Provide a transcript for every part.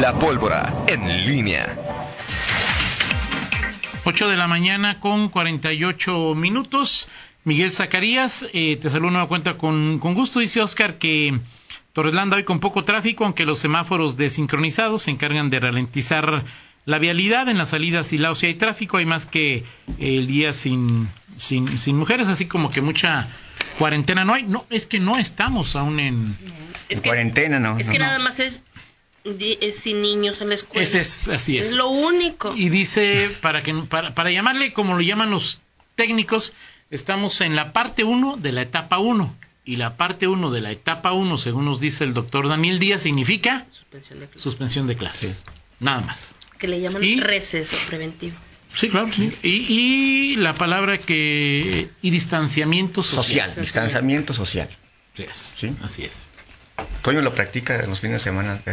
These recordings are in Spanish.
La pólvora en línea. 8 de la mañana con 48 minutos. Miguel Zacarías, eh, te saludo una cuenta con, con gusto. Dice Oscar que Torreslanda hoy con poco tráfico, aunque los semáforos desincronizados se encargan de ralentizar la vialidad en las salidas y la si hay tráfico, hay más que el día sin, sin, sin mujeres, así como que mucha cuarentena no hay. No, es que no estamos aún en, Es que, cuarentena, no. Es no, que no. nada más es sin niños en la escuela. Ese es, así es. Es lo único. Y dice, para, que, para, para llamarle como lo llaman los técnicos, estamos en la parte 1 de la etapa 1. Y la parte 1 de la etapa 1, según nos dice el doctor Daniel Díaz, significa Suspensión de clases. suspensión de clases. Nada más. Que le llaman Y- receso preventivo. Sí, claro, sí. Y, y la palabra que... y distanciamiento social. Social, distanciamiento social. Es. Sí. Así es. Toño lo practica en los fines de semana.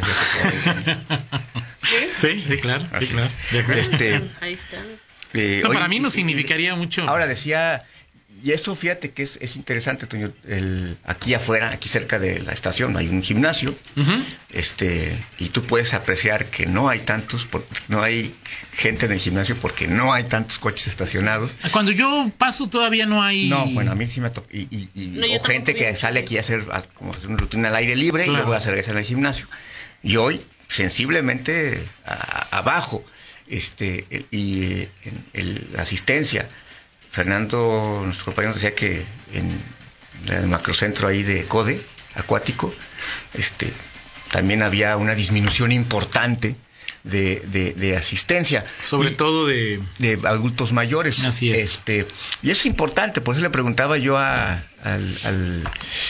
Sí, sí, claro. Sí, claro. Este, Ahí están. eh, No, oye, para mí no significaría mucho. Ahora decía, y eso fíjate que es, es interesante, Toño, el, aquí afuera, aquí cerca de la estación, hay un gimnasio, este, y tú puedes apreciar que no hay tantos, por- no hay gente en el gimnasio porque no hay tantos coches estacionados. Cuando yo paso todavía no hay... No, bueno, a mí sí me toca. Y, y- y- No, yo o gente que sale aquí a hacer, a- como hacer una rutina al aire libre y luego a regresar al gimnasio. Y hoy, sensiblemente a- abajo, este, el- y en el- la asistencia. Fernando, nuestro compañero, decía que en el macrocentro ahí de CODE, acuático, este, también había una disminución importante de, de- de asistencia. Sobre Y- todo de... de adultos mayores. Así es. Este, y eso es importante, por eso le preguntaba yo a- al, al, Al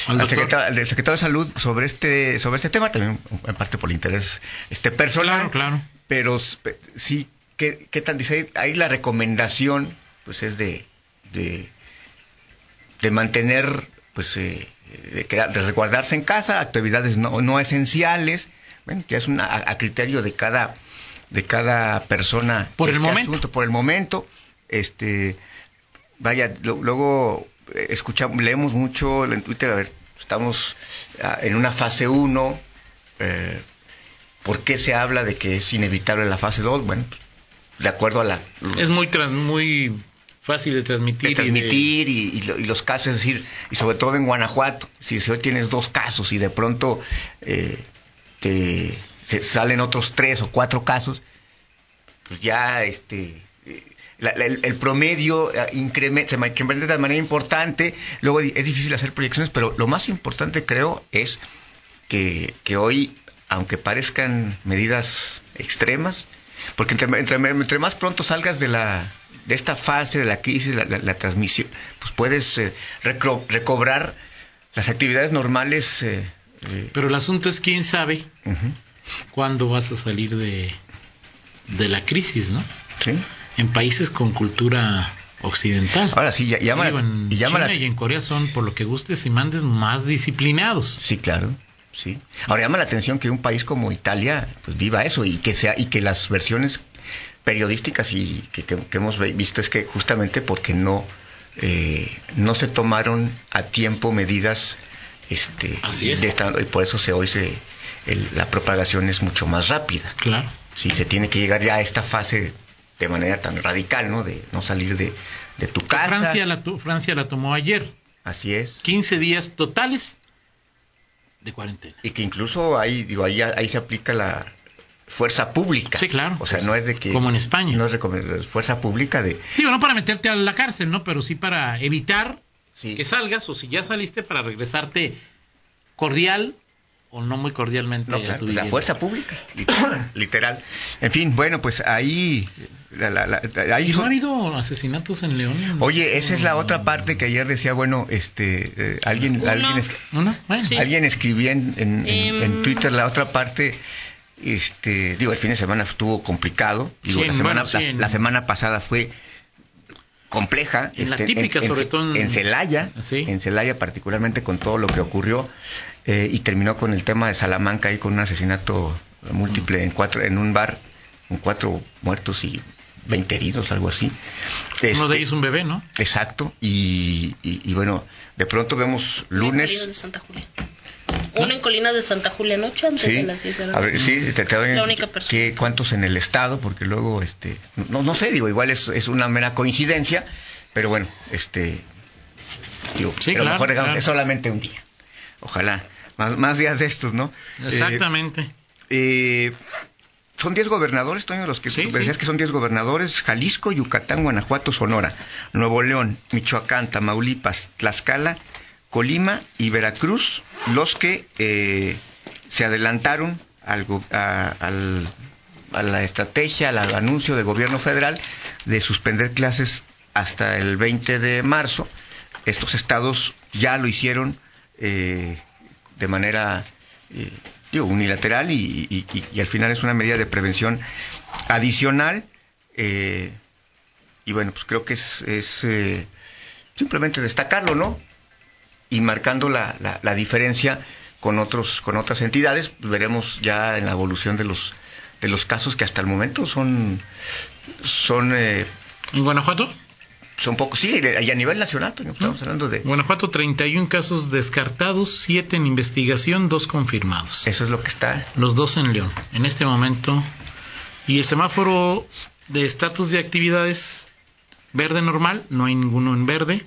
al doctor. secretario, al secretario de Salud sobre este, sobre este tema, también en parte por interés este personal. Claro, claro. Pero sí, ¿qué, qué tal dice? Ahí la recomendación pues es de, de, de mantener, pues, eh, de, resguardarse en casa, actividades no, no esenciales, bueno, ya es una, a, criterio de cada, de cada persona. Por el momento. asunto, por el momento, este, vaya, lo- luego eh, escuchamos, leemos mucho en Twitter, a ver, estamos ah, en una fase 1, eh, ¿por qué se habla de que es inevitable la fase 2? Bueno, de acuerdo a la... Es muy, muy fácil de transmitir. de y transmitir y, y lo- y los casos, es decir, y sobre todo en Guanajuato, si, hoy tienes dos casos y de pronto eh, te salen otros tres o cuatro casos, pues ya este eh, la- la- el, promedio eh, incrementa, se incrementa de manera importante, luego es difícil hacer proyecciones, pero lo más importante creo es que, que hoy, aunque parezcan medidas extremas, porque entre- entre más pronto salgas de la de esta fase de la crisis, la, la- la transmisión, pues puedes eh, recro- recobrar las actividades normales. eh, eh, Pero el asunto es quién sabe cuándo vas a salir de, de la crisis, ¿no? ¿sí? En países con cultura occidental. Ahora sí, ya- llama, Digo, en y llama China la- y en Corea son, por lo que gustes y mandes, más disciplinados. Sí, claro. Sí. Ahora llama la atención que un país como Italia pues viva eso y que sea y que las versiones periodísticas y que, que- que hemos visto es que justamente porque no eh, no se tomaron a tiempo medidas este Así es. de esta- y por eso se hoy se el- la propagación es mucho más rápida. Claro. Sí, se tiene que llegar ya a esta fase de manera tan radical, ¿no? De no salir de, de tu casa. Francia la, Francia la tomó ayer. Así es. 15 días totales de cuarentena. Y que incluso ahí, digo, ahí, ahí se aplica la fuerza pública. Sí, claro. O sea, no es de que... Como en España. No es recomendable, es fuerza pública de... Digo, no para meterte a la cárcel, ¿no? Pero sí para evitar Sí. que salgas o si ya saliste para regresarte cordial o no muy cordialmente No, a claro, tu pues la fuerza pública, literal, literal. En fin, bueno, pues ahí... la- la- la- ahí ¿Y no ha habido asesinatos en León? Oye, esa es la otra parte que ayer decía, bueno, este, eh, alguien, Uno. alguien, es- ¿Uno? Bueno. Sí. alguien escribía en, Em. en Twitter la otra parte, este, digo, el fin de semana estuvo complicado, digo, Sí, la, semana, bueno, sí, la- en- la semana pasada fue compleja, En la este, típica, sobre todo en- en Celaya, Sí. en Celaya particularmente con todo lo que ocurrió eh, y terminó con el tema de Salamanca ahí con un asesinato múltiple en cuatro, en un bar, con cuatro muertos y 20 heridos, algo así. Uno Este, de ellos un bebé, ¿no? Exacto, y, y- y bueno, de pronto vemos Salido de lunes, Santa Julia. Uno en Colinas de Santa Julia anoche antes de Sí, las 10 de la a ver, noche. sí, te, te doy La única persona. ¿qué- cuántos en el estado, porque luego, este, no, no sé, digo, igual es, es una mera coincidencia, pero bueno, este, digo, Sí, a lo claro, mejor digamos, claro. es solamente un día. Ojalá, más, más días de estos, ¿no? Eh, Exactamente. eh, son 10 gobernadores, Toño, los que Sí, decías sí. que son 10 gobernadores, Jalisco, Yucatán, Guanajuato, Sonora, Nuevo León, Michoacán, Tamaulipas, Tlaxcala, Colima y Veracruz, los que eh, se adelantaron al, a, la estrategia, al anuncio del gobierno federal de suspender clases hasta el 20 de marzo. Estos estados ya lo hicieron eh, de manera eh, digo, unilateral y al final es una medida de prevención adicional. eh, y bueno, pues creo que es, es, eh, simplemente destacarlo, ¿no? Y marcando la, la- la diferencia con otros con otras entidades, pues veremos ya en la evolución de los de los casos que hasta el momento son son eh, En Guanajuato, son pocos, sí, y a nivel nacional, Toño, estamos hablando de Guanajuato 31 casos descartados, 7 en investigación, 2 confirmados. eso es lo que está Los dos en León, en este momento. Y el semáforo de estatus de actividades verde normal, no hay ninguno en verde.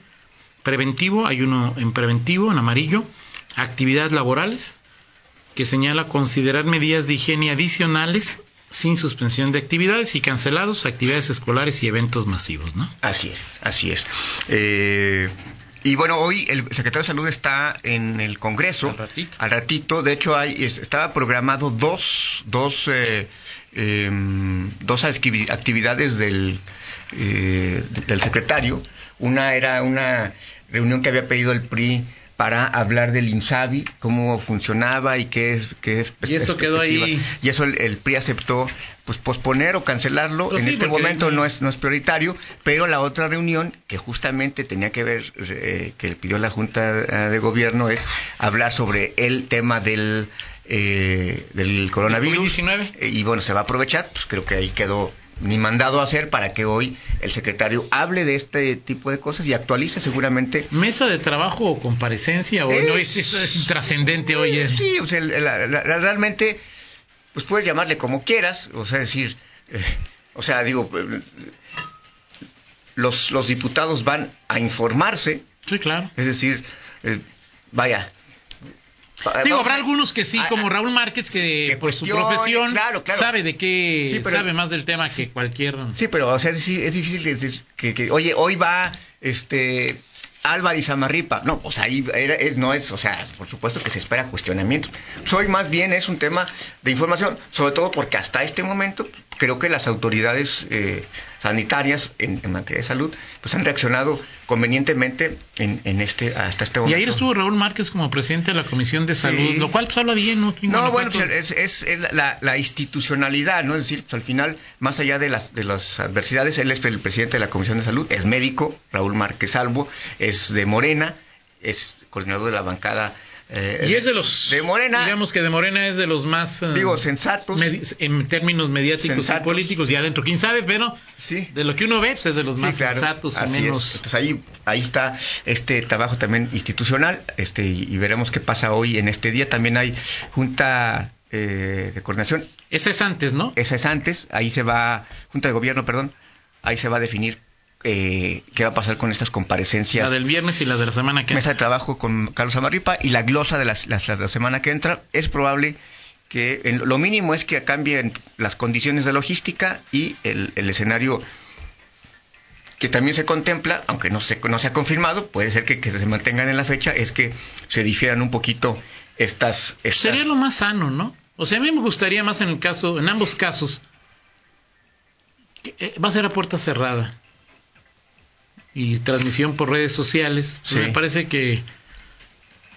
Preventivo, hay uno en preventivo, en amarillo. Actividades laborales, que señala considerar medidas de higiene adicionales sin suspensión de actividades y cancelados actividades escolares y eventos masivos, ¿no? Así es, así es. Eh, y bueno, hoy el secretario de Salud está en el Congreso. Al ratito. Al ratito. De hecho, hay, es- estaba programado dos, dos, eh, em, dos activi- actividades del, eh, del secretario. Una era una reunión que había pedido el PRI para hablar del INSABI, cómo funcionaba y qué es... Qué es Y eso quedó ahí. Y eso el, el PRI aceptó pues posponer o cancelarlo. Pues en sí, este momento no es, no es prioritario, pero la otra reunión que justamente tenía que ver, eh, que pidió la Junta eh, de Gobierno, es hablar sobre el tema del, eh, del coronavirus. COVID-19. Eh, y bueno, se va a aprovechar, pues creo que ahí quedó ni mandado a hacer para que hoy el secretario hable de este tipo de cosas y actualice seguramente Mesa de trabajo o comparecencia, hoy no es, es, es trascendente hoy. es- Sí, o sea, la- la- la- realmente, pues puedes llamarle como quieras, o sea, decir, eh, o sea, digo, eh, los, los diputados van a informarse, Sí, claro. es decir, eh, vaya. Digo, vamos habrá algunos que sí, como Raúl Márquez, que, que por su profesión claro, claro. sabe de qué, Sí, pero- sabe más del tema que cualquier... Sí, pero o sea, sí, es difícil decir que, que, oye, hoy va este Álvarez Amarripa. No, pues ahí era- es, no es, o sea, por supuesto que se espera cuestionamiento. Pues hoy más bien es un tema de información, sobre todo porque hasta este momento creo que las autoridades eh, sanitarias en, en materia de salud pues han reaccionado convenientemente en, en este hasta este Y momento. ayer estuvo Raúl Márquez como presidente de la Comisión de Salud, Sí. lo cual pues habla bien, ¿no? En No, bueno, pues, es, es- es la, la institucionalidad, ¿no? Es decir, pues, al final, más allá de las, de las adversidades, él es el presidente de la Comisión de Salud, es médico, Raúl Márquez Salvo, es de Morena, es coordinador de la bancada. Eh, y es de los... De Morena, Digamos que de Morena es de los más... eh, digo, sensatos. en términos mediáticos Sensatos. y políticos, ya adentro, quién sabe, pero Sí. de lo que uno ve, pues es de los Sí, más claro, sensatos y así es. Entonces ahí, ahí está este trabajo también institucional, este, y, y veremos qué pasa hoy en este día. También hay junta eh, de coordinación Ese es antes, ¿no? Esa es antes, ahí se va, Junta de Gobierno, perdón, ahí se va a definir eh, qué va a pasar con estas comparecencias. La del viernes y la de la semana que... Mesa de trabajo con Carlos Amarripa y la glosa de las, las- la semana que entra. Es probable que en- lo mínimo es que cambien las condiciones de logística y el, el escenario que también se contempla, aunque no se, no se ha confirmado, puede ser que, que se mantengan en la fecha, es que se difieran un poquito estas... estas Sería lo más sano, ¿no? O sea, a mí me gustaría más en el caso, en ambos casos, que, eh, va a ser a puerta cerrada y transmisión por redes sociales. Sí. Me parece que, eh,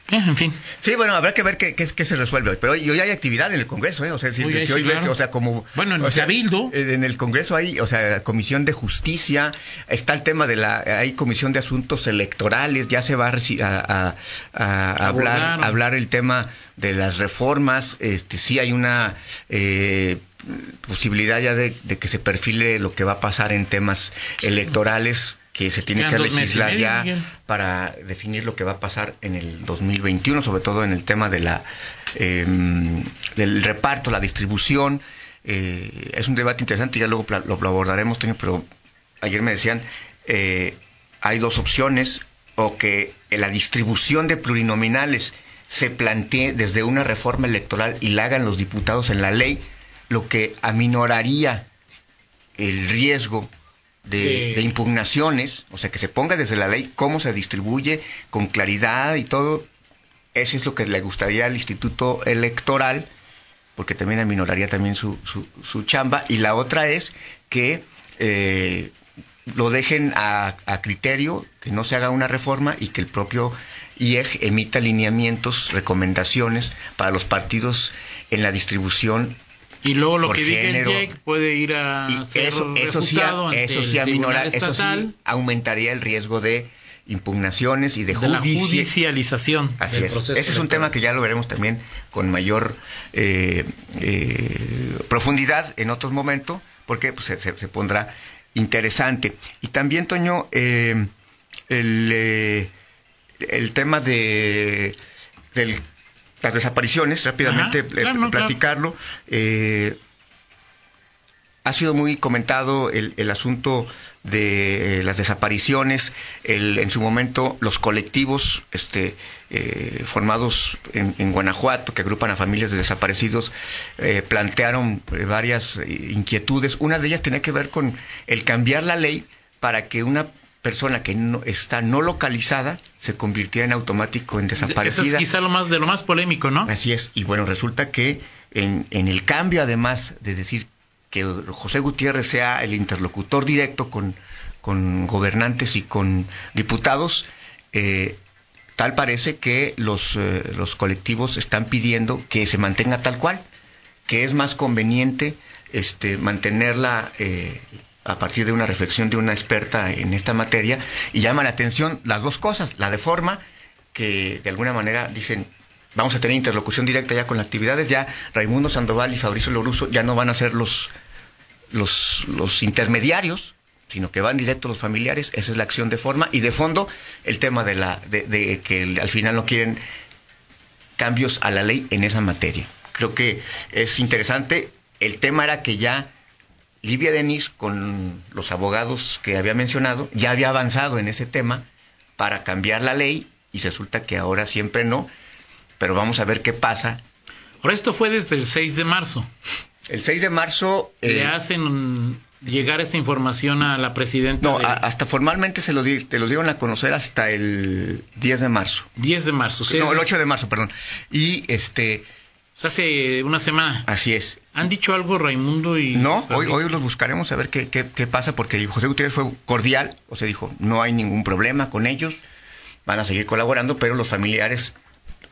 en fin, Sí, bueno, habrá que ver qué, qué, qué se resuelve hoy. Pero hoy, hoy hay actividad en el Congreso, ¿eh? O sea, si, Hoy si sí, hoy ves, claro. o sea, como... Bueno, en o el sea, Cabildo. eh, En el Congreso hay, o sea, Comisión de Justicia, está el tema de la... Hay Comisión de Asuntos Electorales, ya se va a, a, a- a hablar, hablar el tema de las reformas. Este, sí hay una... eh, posibilidad ya de, de que se perfile lo que va a pasar en temas electorales que se tiene que legislar medio, ya Miguel. para definir lo que va a pasar en el 2021, sobre todo en el tema de la eh, del reparto, la distribución. Eh, es un debate interesante, ya luego lo, lo abordaremos, pero ayer me decían, eh, hay dos opciones, o que la distribución de plurinominales se plantee desde una reforma electoral y la hagan los diputados en la ley, lo que aminoraría el riesgo de, De- de impugnaciones, o sea, que se ponga desde la ley cómo se distribuye con claridad y todo. Eso es lo que le gustaría al Instituto Electoral, porque también aminoraría también su, su, su chamba. Y la otra es que eh, lo dejen a, a criterio, que no se haga una reforma y que el propio IEG emita lineamientos, recomendaciones para los partidos en la distribución Y luego lo que género. diga el JEC puede ir a y ser eso, eso sí, ante eso sí aminora- Tribunal eso sí aumentaría el riesgo de impugnaciones y de, de la judici- judicialización Así del es. proceso Ese es un tema que ya lo veremos también con mayor eh, eh, profundidad en otros momentos, porque pues, se, se- se pondrá interesante. Y también, Toño, eh, el, eh, el tema de del- las desapariciones, rápidamente Ajá, eh, claro, no, claro. platicarlo. eh, ha sido muy comentado el, el asunto de eh, las desapariciones, el- en su momento los colectivos este, eh, formados en, en Guanajuato que agrupan a familias de desaparecidos eh, plantearon varias inquietudes. Una de ellas tenía que ver con el cambiar la ley para que una persona que no está no localizada se convirtiera en automático en Eso desaparecida. es quizá lo más de lo más polémico, ¿no? Así es, y bueno, resulta que en, en el cambio, además de decir que José Gutiérrez sea el interlocutor directo con, con gobernantes y con diputados, eh, tal parece que los, eh, los colectivos están pidiendo que se mantenga tal cual, que es más conveniente este, mantenerla eh, a partir de una reflexión de una experta en esta materia, y llama la atención las dos cosas, la de forma, que de alguna manera dicen vamos a tener interlocución directa ya con las actividades, ya Raimundo Sandoval y Fabricio Loruso ya no van a ser los, los, los intermediarios, sino que van directo los familiares, esa es la acción de forma, y de fondo el tema de, la, de, de que al final no quieren cambios a la ley en esa materia. Creo que es interesante, el tema era que ya Livia Denis, con los abogados que había mencionado, ya había avanzado en ese tema para cambiar la ley y resulta que ahora siempre no, pero vamos a ver qué pasa. Ahora esto fue desde el 6 de marzo. El 6 de marzo... Le eh, hacen llegar esta información a la presidenta no, a- hasta formalmente se lo, di- te lo dieron a conocer hasta el 10 de marzo. 10 de marzo. sea, No, el es- 8 de marzo, perdón. Y este, o sea, hace una semana. así es. ¿Han dicho algo Raimundo y No, hoy, hoy los buscaremos a ver qué, qué, qué pasa, porque José Gutiérrez fue cordial, o sea, dijo, no hay ningún problema con ellos, van a seguir colaborando, pero los familiares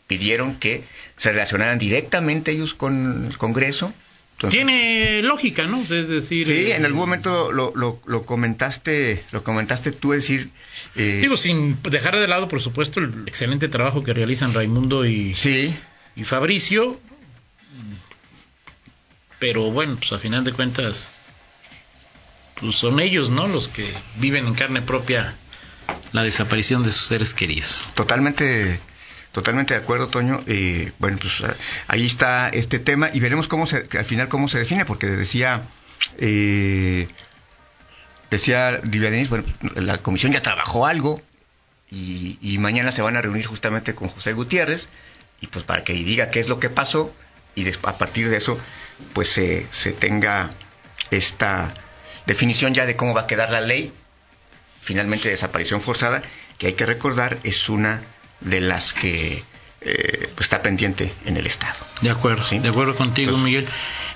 pidieron que se relacionaran directamente ellos con el Congreso. Entonces, Tiene lógica, ¿no? Es decir... Sí, eh, en algún momento lo, lo, lo comentaste, lo comentaste tú, es decir, eh, Digo, sin dejar de lado, por supuesto, el excelente trabajo que realizan Raimundo y, sí, y Fabricio. Pero bueno, pues a final de cuentas, pues son ellos, ¿no? Los que viven en carne propia la desaparición de sus seres queridos. Totalmente, totalmente de acuerdo, Toño. Bueno, pues ah, ahí está este tema y veremos cómo se, al final cómo se define, porque decía, eh, decía Livia Denis, bueno, la comisión ya trabajó algo y mañana se van a reunir justamente con José Gutiérrez y pues para que diga qué es lo que pasó y a partir de eso pues se, se tenga esta definición ya de cómo va a quedar la ley finalmente desaparición forzada, que hay que recordar es una de las que eh, pues, está pendiente en el Estado. De acuerdo, Sí. de acuerdo contigo, Pues- Miguel.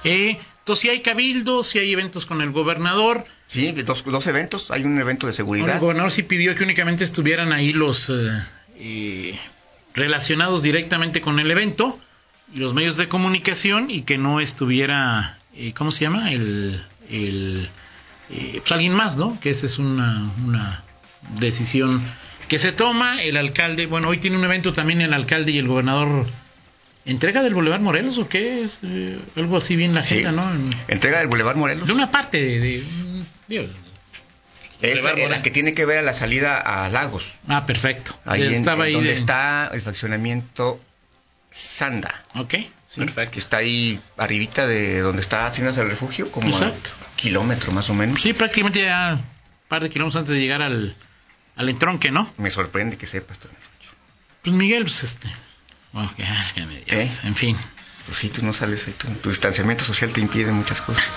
Eh, entonces, si hay cabildo, si hay eventos con el gobernador. Sí, dos, dos eventos, hay un evento de Bueno, seguridad. el gobernador sí pidió que únicamente estuvieran ahí los eh, relacionados directamente con el evento los medios de comunicación y que no estuviera, eh, ¿cómo se llama? El, el eh, pues alguien más, ¿no? Que esa es una, una decisión que se toma. El alcalde, bueno, hoy tiene un evento también el alcalde y el gobernador. ¿Entrega del Boulevard Morelos o qué? Es eh, algo así bien la Sí. agenda, ¿no? En- Entrega del Boulevard Morelos. de una parte de, Es eh, la que tiene que ver a la salida a Lagos. Ah, perfecto. Ahí en- estaba en ahí. donde de- está el fraccionamiento Sanda. Ok, ¿sí? perfecto. Que está ahí arribita de donde está Haciendas del Refugio, como Exacto. a kilómetro más o menos. Sí, prácticamente ya un par de kilómetros antes de llegar al, al entronque, ¿no? Me sorprende que sepas. Toño. Pues Miguel, pues este. bueno, que- que me. ¿Eh? En fin. Pues sí, tú no sales ahí. Tu, tu distanciamiento social te impide muchas cosas.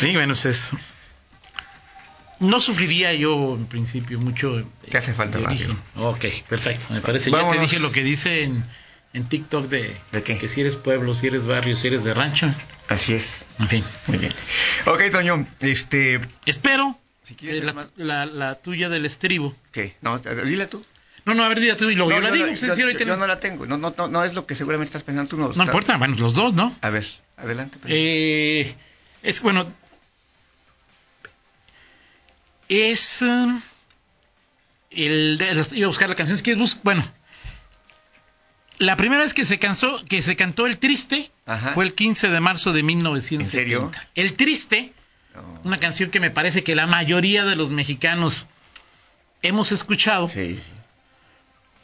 sí, bueno, es. No sufriría yo en principio mucho. Te hace falta origen. Ok, perfecto. Me parece. Ya Vámonos. te dije lo que dice en, en TikTok de, ¿De qué? que si eres pueblo, si eres barrio, si eres de rancho. Así es. En fin. Muy bien. Ok, Toño, este... Espero Si quieres eh, la, la- la tuya del estribo. ¿Qué? No, dila tú. No, no, a ver, dila tú y luego No, yo la digo. no- yo, yo no- la tengo. No, no, no, no es lo que seguramente estás pensando tú. No, no importa, bueno, los dos, ¿no? A ver, adelante. Eh, es bueno. Es. eh, el de, iba a buscar la canción. Bueno. La primera vez que se cansó, que se cantó El Triste Ajá. fue el 15 de marzo de 1970. ¿En serio? El Triste, No. una canción que me parece que la mayoría de los mexicanos hemos escuchado, Sí, sí.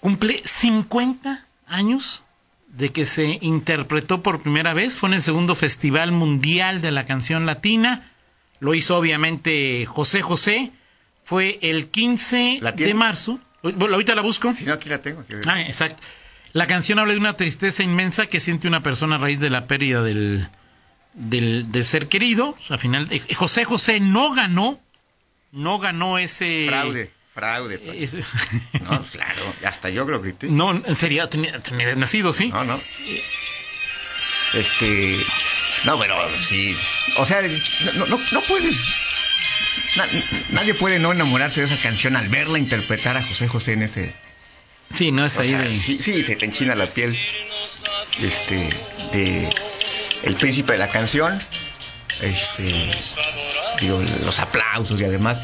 cumple 50 años de que se interpretó por primera vez. Fue en el segundo Festival Mundial de la Canción Latina. Lo hizo obviamente José José. Fue el 15 ¿La tiene? de marzo. Bueno, ahorita la busco. Si no, aquí la tengo. aquí- Ah, exacto. La canción habla de una tristeza inmensa que siente una persona a raíz de la pérdida del, del, del ser querido. O sea, al final, eh, José José no ganó, no ganó ese... Fraude, fraude. Toño. ese- No, claro, hasta yo lo grité. no, en serio, tenía, tenía nacido, ¿sí? No, no. Este. No, pero sí. O sea, no, no, no puedes. na- nadie puede no enamorarse de esa canción al verla interpretar a José José en ese. Sí, no es ahí sea, de... sí, sí, se te enchina la piel. Este. De. El príncipe de la canción. Este. Digo, los aplausos y además.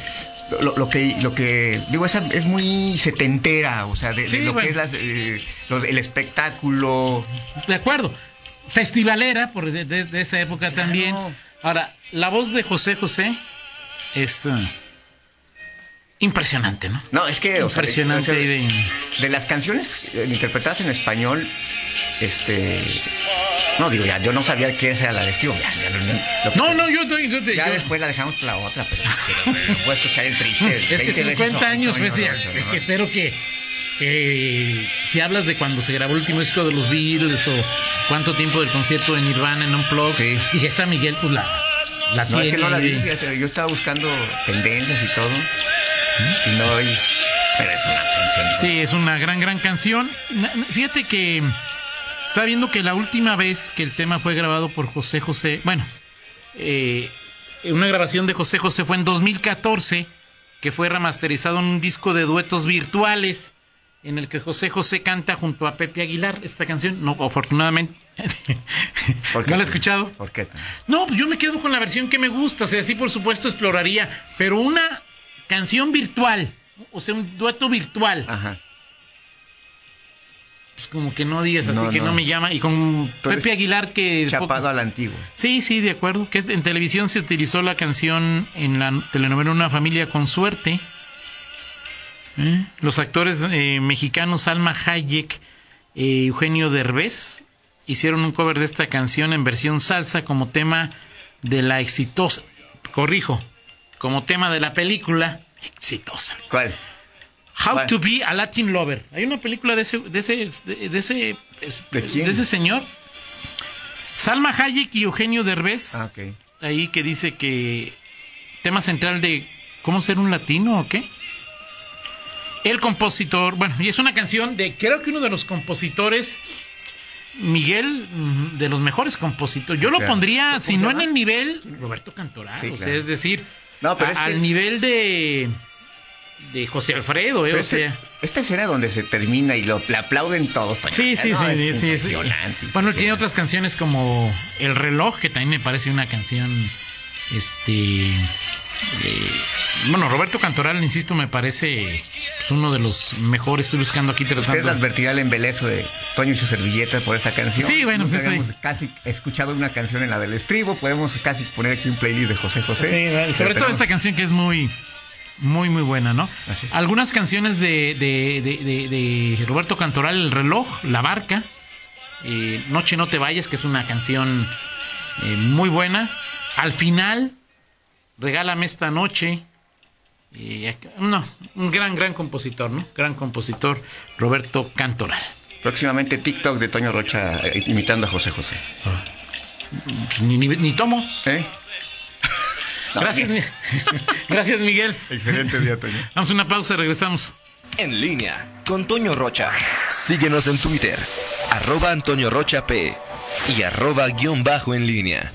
Lo, lo que, lo que digo, esa es muy setentera, o sea, de, lo bueno. que es las, eh, los- el espectáculo, De acuerdo. Festivalera, por de, de- de esa época Claro. también. Ahora, la voz de José José es eh, impresionante, ¿no? No, es que. Impresionante. o sea, de- de las canciones eh, interpretadas en español, este. No, digo, ya, yo no sabía esa era la de Steve. Ya, ya lo- lo- No, no, yo estoy... yo te- Ya yo- después la dejamos por la otra, pero, pero no puedo escuchar el triste. Es que 20 veces 50 hoy, años, pues, no, no, es que espero que, que si hablas de cuando se grabó el último disco de los Beatles o cuánto tiempo del concierto de Nirvana en Unplugged, Sí. y ya está Miguel, pues la, la No, es que no la vi, fíjate, yo estaba buscando tendencias y todo. Y no hay. Pero es una canción. Sí, es una gran, gran canción. Fíjate que estaba viendo que la última vez que el tema fue grabado por José José, bueno, eh, una grabación de José José fue en 2014, que fue remasterizado en un disco de duetos virtuales, en el que José José canta junto a Pepe Aguilar esta canción. No, afortunadamente. ¿Por qué? ¿No la he escuchado? ¿Por qué? No, pues yo me quedo con la versión que me gusta. O sea, sí, por supuesto, exploraría. Pero una canción virtual, o sea, un dueto virtual Ajá. pues como que no digas así No, que no. no. me llama y con Pepe Aguilar que Chapado a la antigua. sí sí de acuerdo que en televisión se utilizó la canción en la telenovela Una familia con suerte ¿Eh? los actores eh, mexicanos Alma Hayek eh, Eugenio Derbez hicieron un cover de esta canción en versión salsa como tema de la exitosa corrijo como tema de la película exitosa ¿Cuál? How ¿Cuál? to be a Latin Lover. Hay una película de ese, de ese, de, de ese, es- ¿De quién? ese señor. Salma Hayek y Eugenio Derbez. Ah, ok. Ahí que dice que tema central de cómo ser un latino o qué. El compositor, bueno, y es una canción de creo que uno de los compositores Miguel, mm, de los mejores compositores. Yo lo Claro. pondría, ¿Cómo si no en el nivel, Roberto Cantoral. Sí, o sea, claro. es decir, No, pero a- es que al es- nivel de, de José Alfredo, eh, o este- sea. esta escena donde se termina y lo le aplauden todos. Sí, sí, No, sí, es sí, sí, sí. impresionante, Bueno, tiene otras canciones como El reloj, que también me parece una canción, este, Eh, bueno, Roberto Cantoral, insisto, me parece uno de los mejores. Estoy buscando aquí tratando. Usted advertirá el embelezo de Toño y su servilleta por esta canción. Sí, bueno, sí, sí. casi escuchado una canción en la del estribo. Podemos casi poner aquí un playlist de José José. Sí, sobre todo esta canción que es muy, muy, muy buena, ¿no? Algunas canciones de, de, de, Roberto Cantoral, El reloj, La barca, eh, Noche no te vayas, que es una canción eh, muy buena. Al final, Regálame esta noche. no, un gran, gran compositor, ¿no? Gran compositor, Roberto Cantoral. Próximamente TikTok de Toño Rocha eh, imitando a José José. Ah. Ni, tomo. ¿Eh? Gracias, Gracias, Miguel. Excelente día, Toño. Damos una pausa y regresamos. En línea con Toño Rocha. Síguenos en Twitter, arroba Antonio Rocha P y arroba guion bajo en línea.